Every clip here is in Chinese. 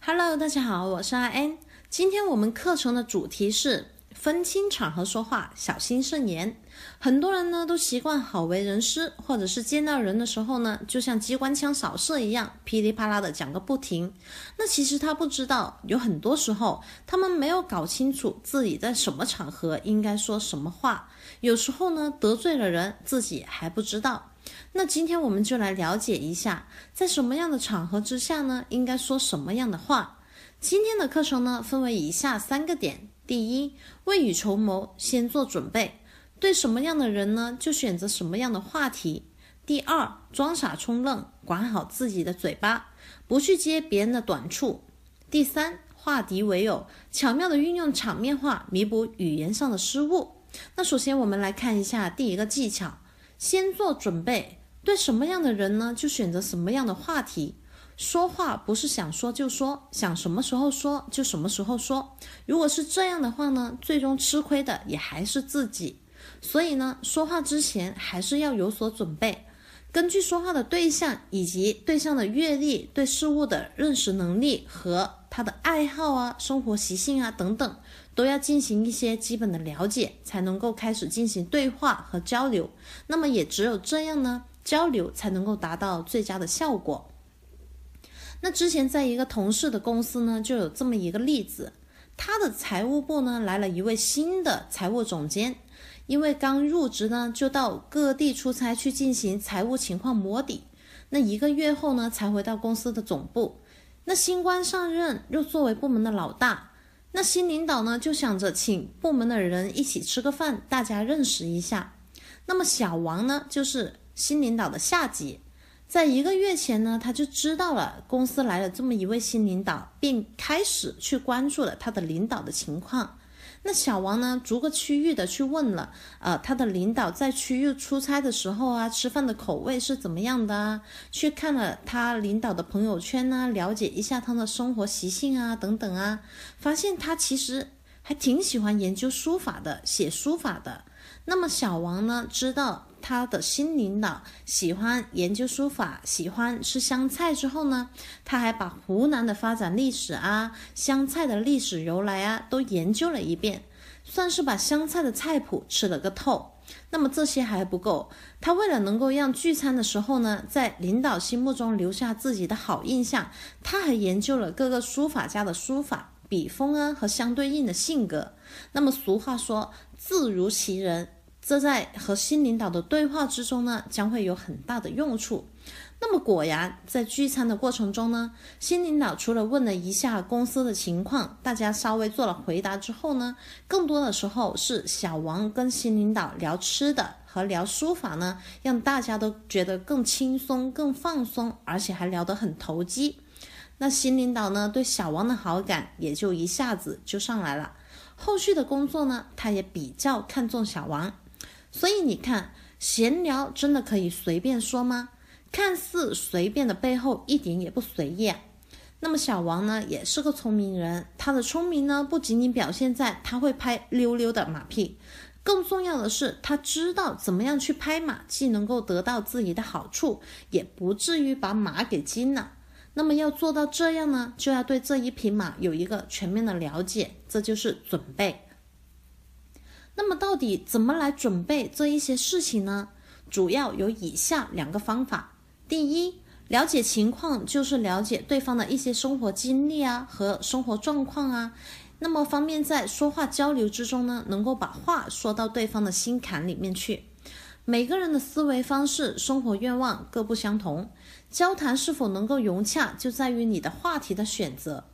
Hello，大家好，我是阿 N。今天我们课程的主题是分清场合说话，小心慎言。很多人呢都习惯好为人师，或者是见到人的时候呢，就像机关枪扫射一样，噼里啪啦的讲个不停。那其实他不知道，有很多时候他们没有搞清楚自己在什么场合应该说什么话，有时候呢得罪了人，自己还不知道。那今天我们就来了解一下，在什么样的场合之下呢，应该说什么样的话。今天的课程呢，分为以下三个点：第一，未雨绸缪，先做准备，对什么样的人呢，就选择什么样的话题；第二，装傻充愣，管好自己的嘴巴，不去接别人的短处；第三，化敌为友，巧妙的运用场面话，弥补语言上的失误。那首先我们来看一下第一个技巧。先做准备，对什么样的人呢，就选择什么样的话题。说话不是想说就说，想什么时候说就什么时候说。如果是这样的话呢，最终吃亏的也还是自己。所以呢，说话之前还是要有所准备，根据说话的对象以及对象的阅历、对事物的认识能力和他的爱好啊、生活习性啊等等。都要进行一些基本的了解，才能够开始进行对话和交流。那么也只有这样呢，交流才能够达到最佳的效果。那之前在一个同事的公司呢，就有这么一个例子，他的财务部呢来了一位新的财务总监，因为刚入职呢，就到各地出差去进行财务情况摸底。那一个月后呢，才回到公司的总部。那新官上任，又作为部门的老大。那新领导呢，就想着请部门的人一起吃个饭，大家认识一下。那么小王呢，就是新领导的下级，在一个月前呢，他就知道了公司来了这么一位新领导，并开始去关注了他的领导的情况。那小王呢，逐个区域的去问了，呃，他的领导在区域出差的时候啊，吃饭的口味是怎么样的啊？去看了他领导的朋友圈呢，了解一下他的生活习性啊，等等啊，发现他其实还挺喜欢研究书法的，写书法的。那么小王呢，知道。他的新领导喜欢研究书法，喜欢吃香菜。之后呢，他还把湖南的发展历史啊、香菜的历史由来啊都研究了一遍，算是把香菜的菜谱吃了个透。那么这些还不够，他为了能够让聚餐的时候呢，在领导心目中留下自己的好印象，他还研究了各个书法家的书法、笔锋啊和相对应的性格。那么俗话说，字如其人。这在和新领导的对话之中呢，将会有很大的用处。那么果然，在聚餐的过程中呢，新领导除了问了一下公司的情况，大家稍微做了回答之后呢，更多的时候是小王跟新领导聊吃的和聊书法呢，让大家都觉得更轻松、更放松，而且还聊得很投机。那新领导呢，对小王的好感也就一下子就上来了。后续的工作呢，他也比较看重小王。所以你看，闲聊真的可以随便说吗？看似随便的背后一点也不随意。那么小王呢，也是个聪明人。他的聪明呢，不仅仅表现在他会拍溜溜的马屁，更重要的是他知道怎么样去拍马，既能够得到自己的好处，也不至于把马给惊了。那么要做到这样呢，就要对这一匹马有一个全面的了解，这就是准备。那么到底怎么来准备这一些事情呢？主要有以下两个方法。第一，了解情况就是了解对方的一些生活经历啊和生活状况啊，那么方便在说话交流之中呢，能够把话说到对方的心坎里面去。每个人的思维方式、生活愿望各不相同，交谈是否能够融洽，就在于你的话题的选择。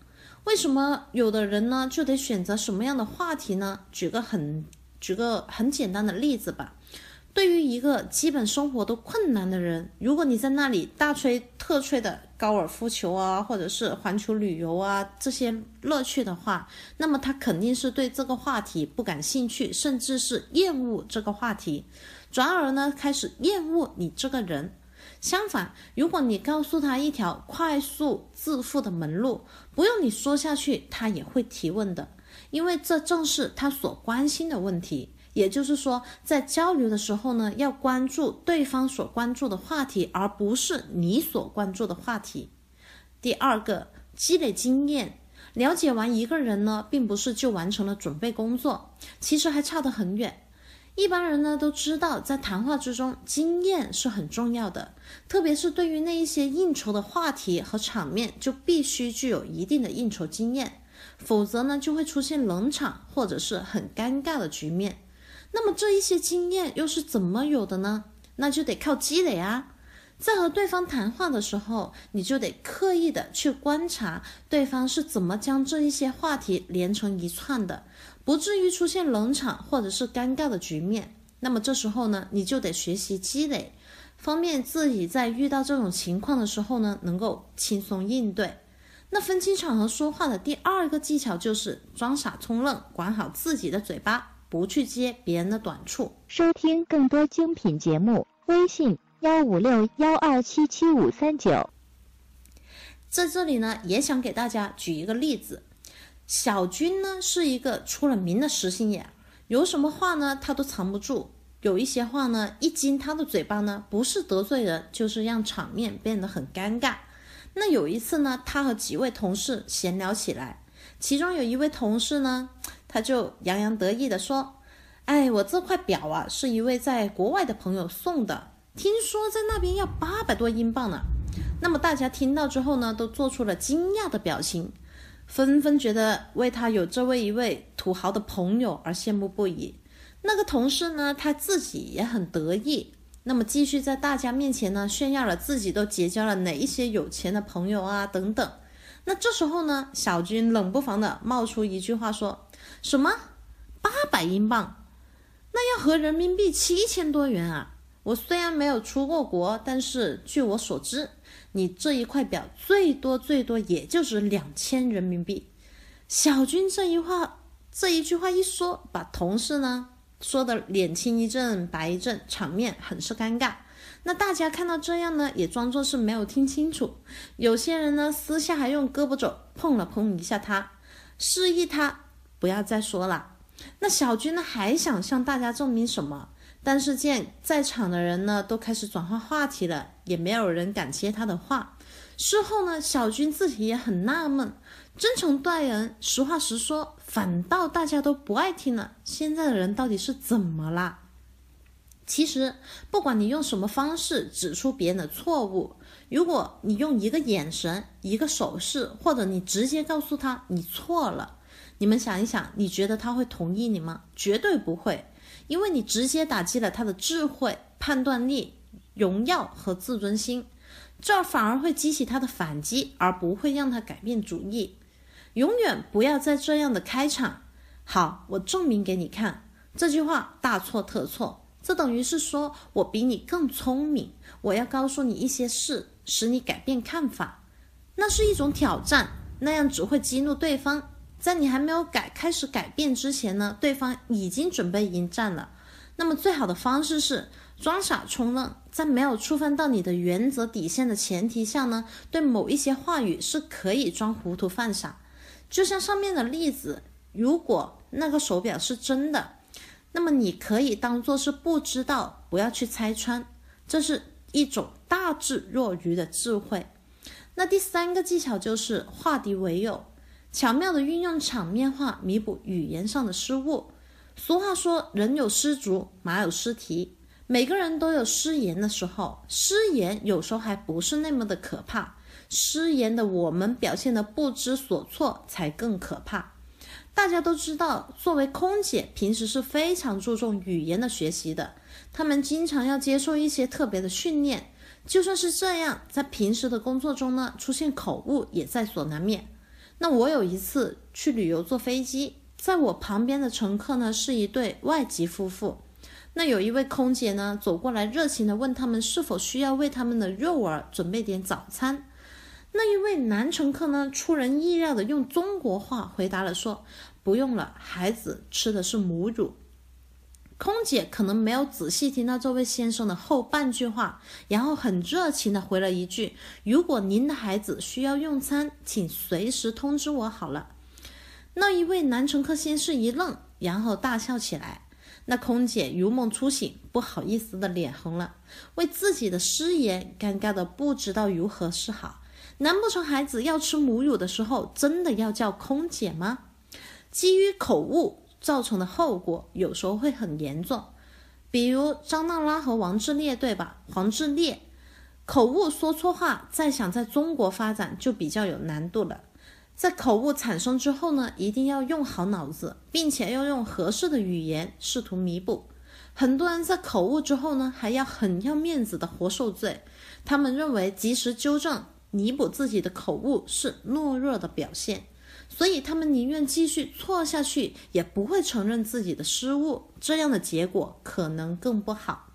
为什么有的人呢就得选择什么样的话题呢？举个很。举个很简单的例子吧，对于一个基本生活都困难的人，如果你在那里大吹特吹的高尔夫球啊，或者是环球旅游啊这些乐趣的话，那么他肯定是对这个话题不感兴趣，甚至是厌恶这个话题，转而呢开始厌恶你这个人。相反，如果你告诉他一条快速致富的门路，不用你说下去，他也会提问的。因为这正是他所关心的问题，也就是说，在交流的时候呢，要关注对方所关注的话题，而不是你所关注的话题。第二个，积累经验。了解完一个人呢，并不是就完成了准备工作，其实还差得很远。一般人呢都知道，在谈话之中，经验是很重要的，特别是对于那一些应酬的话题和场面，就必须具有一定的应酬经验，否则呢就会出现冷场或者是很尴尬的局面。那么这一些经验又是怎么有的呢？那就得靠积累啊。在和对方谈话的时候，你就得刻意的去观察对方是怎么将这一些话题连成一串的，不至于出现冷场或者是尴尬的局面。那么这时候呢，你就得学习积累，方便自己在遇到这种情况的时候呢，能够轻松应对。那分清场合说话的第二个技巧就是装傻充愣，管好自己的嘴巴，不去接别人的短处。收听更多精品节目，微信。幺五六幺二七七五三九，在这里呢，也想给大家举一个例子。小军呢是一个出了名的实心眼，有什么话呢他都藏不住。有一些话呢，一经他的嘴巴呢，不是得罪人，就是让场面变得很尴尬。那有一次呢，他和几位同事闲聊起来，其中有一位同事呢，他就洋洋得意地说：“哎，我这块表啊，是一位在国外的朋友送的。”听说在那边要八百多英镑呢，那么大家听到之后呢，都做出了惊讶的表情，纷纷觉得为他有这位一位土豪的朋友而羡慕不已。那个同事呢，他自己也很得意，那么继续在大家面前呢炫耀了自己都结交了哪一些有钱的朋友啊等等。那这时候呢，小军冷不防的冒出一句话说：“什么八百英镑？那要合人民币七千多元啊！”我虽然没有出过国，但是据我所知，你这一块表最多最多也就值两千人民币。小军这一话，这一句话一说，把同事呢说的脸青一阵白一阵，场面很是尴尬。那大家看到这样呢，也装作是没有听清楚。有些人呢，私下还用胳膊肘碰了碰一下他，示意他不要再说了。那小军呢，还想向大家证明什么？但是见在场的人呢都开始转换话题了，也没有人敢接他的话。事后呢，小军自己也很纳闷，真诚待人，实话实说，反倒大家都不爱听了。现在的人到底是怎么啦？其实，不管你用什么方式指出别人的错误，如果你用一个眼神、一个手势，或者你直接告诉他你错了，你们想一想，你觉得他会同意你吗？绝对不会。因为你直接打击了他的智慧、判断力、荣耀和自尊心，这反而会激起他的反击，而不会让他改变主意。永远不要再这样的开场。好，我证明给你看。这句话大错特错，这等于是说我比你更聪明。我要告诉你一些事，使你改变看法。那是一种挑战，那样只会激怒对方。在你还没有改开始改变之前呢，对方已经准备迎战了。那么最好的方式是装傻充愣，在没有触犯到你的原则底线的前提下呢，对某一些话语是可以装糊涂犯傻。就像上面的例子，如果那个手表是真的，那么你可以当做是不知道，不要去拆穿，这是一种大智若愚的智慧。那第三个技巧就是化敌为友。巧妙的运用场面话弥补语言上的失误。俗话说：“人有失足，马有失蹄。”每个人都有失言的时候，失言有时候还不是那么的可怕。失言的我们表现的不知所措才更可怕。大家都知道，作为空姐，平时是非常注重语言的学习的。他们经常要接受一些特别的训练。就算是这样，在平时的工作中呢，出现口误也在所难免。那我有一次去旅游坐飞机，在我旁边的乘客呢是一对外籍夫妇。那有一位空姐呢走过来，热情的问他们是否需要为他们的幼儿准备点早餐。那一位男乘客呢出人意料的用中国话回答了说：“不用了，孩子吃的是母乳。”空姐可能没有仔细听到这位先生的后半句话，然后很热情的回了一句：“如果您的孩子需要用餐，请随时通知我好了。”那一位男乘客先是一愣，然后大笑起来。那空姐如梦初醒，不好意思的脸红了，为自己的失言尴尬的不知道如何是好。难不成孩子要吃母乳的时候，真的要叫空姐吗？基于口误造成的后果，有时候会很严重。比如张娜拉和王志烈，对吧？黄志烈口误说错话，再想在中国发展就比较有难度了。在口误产生之后呢，一定要用好脑子，并且要用合适的语言试图弥补。很多人在口误之后呢，还要很要面子的活受罪。他们认为及时纠正、弥补自己的口误是懦弱的表现，所以他们宁愿继续错下去，也不会承认自己的失误。这样的结果可能更不好。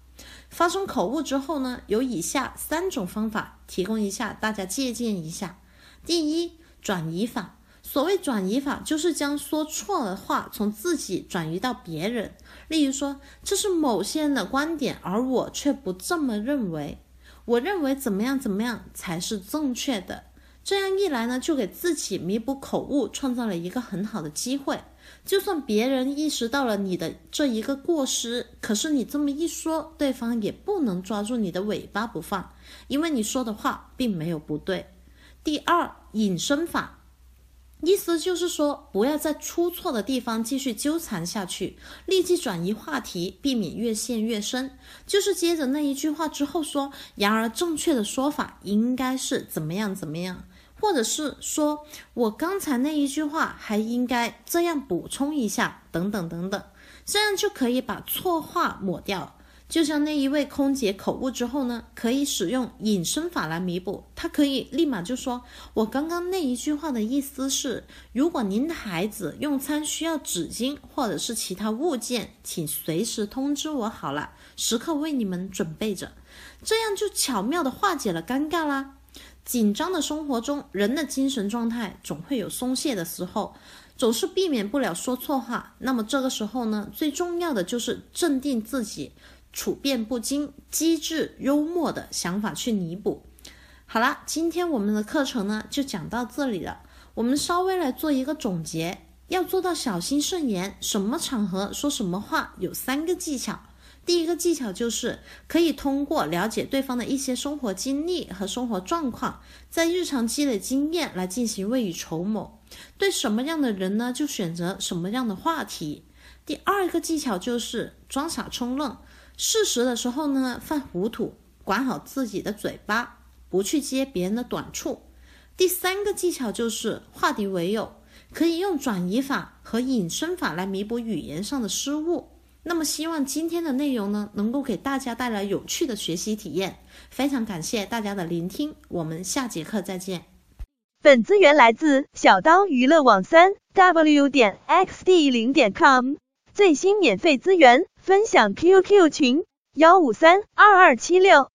发生口误之后呢，有以下三种方法，提供一下大家借鉴一下。第一，转移法。所谓转移法，就是将说错的话从自己转移到别人。例如说，这是某些人的观点，而我却不这么认为。我认为怎么样怎么样才是正确的。这样一来呢，就给自己弥补口误创造了一个很好的机会。就算别人意识到了你的这一个过失，可是你这么一说，对方也不能抓住你的尾巴不放，因为你说的话并没有不对。第二，隐身法。意思就是说，不要在出错的地方继续纠缠下去，立即转移话题，避免越陷越深。就是接着那一句话之后说，然而正确的说法应该是怎么样怎么样，或者是说我刚才那一句话还应该这样补充一下，等等等等，这样就可以把错话抹掉。就像那一位空姐口误之后呢，可以使用隐身法来弥补。她可以立马就说：“我刚刚那一句话的意思是，如果您的孩子用餐需要纸巾或者是其他物件，请随时通知我好了，时刻为你们准备着。”这样就巧妙的化解了尴尬啦。紧张的生活中，人的精神状态总会有松懈的时候，总是避免不了说错话。那么这个时候呢，最重要的就是镇定自己。处变不惊、机智幽默的想法去弥补。好了，今天我们的课程呢就讲到这里了。我们稍微来做一个总结，要做到小心慎言，什么场合说什么话，有三个技巧。第一个技巧就是可以通过了解对方的一些生活经历和生活状况，在日常积累经验来进行未雨绸缪。对什么样的人呢，就选择什么样的话题。第二个技巧就是装傻充愣。事实的时候呢，犯糊涂，管好自己的嘴巴，不去接别人的短处。第三个技巧就是化敌为友，可以用转移法和隐身法来弥补语言上的失误。那么，希望今天的内容呢，能够给大家带来有趣的学习体验。非常感谢大家的聆听，我们下节课再见。本资源来自小刀娱乐网三 w 点 xd 零点 com，最新免费资源。分享 QQ 群：幺五三二二七六。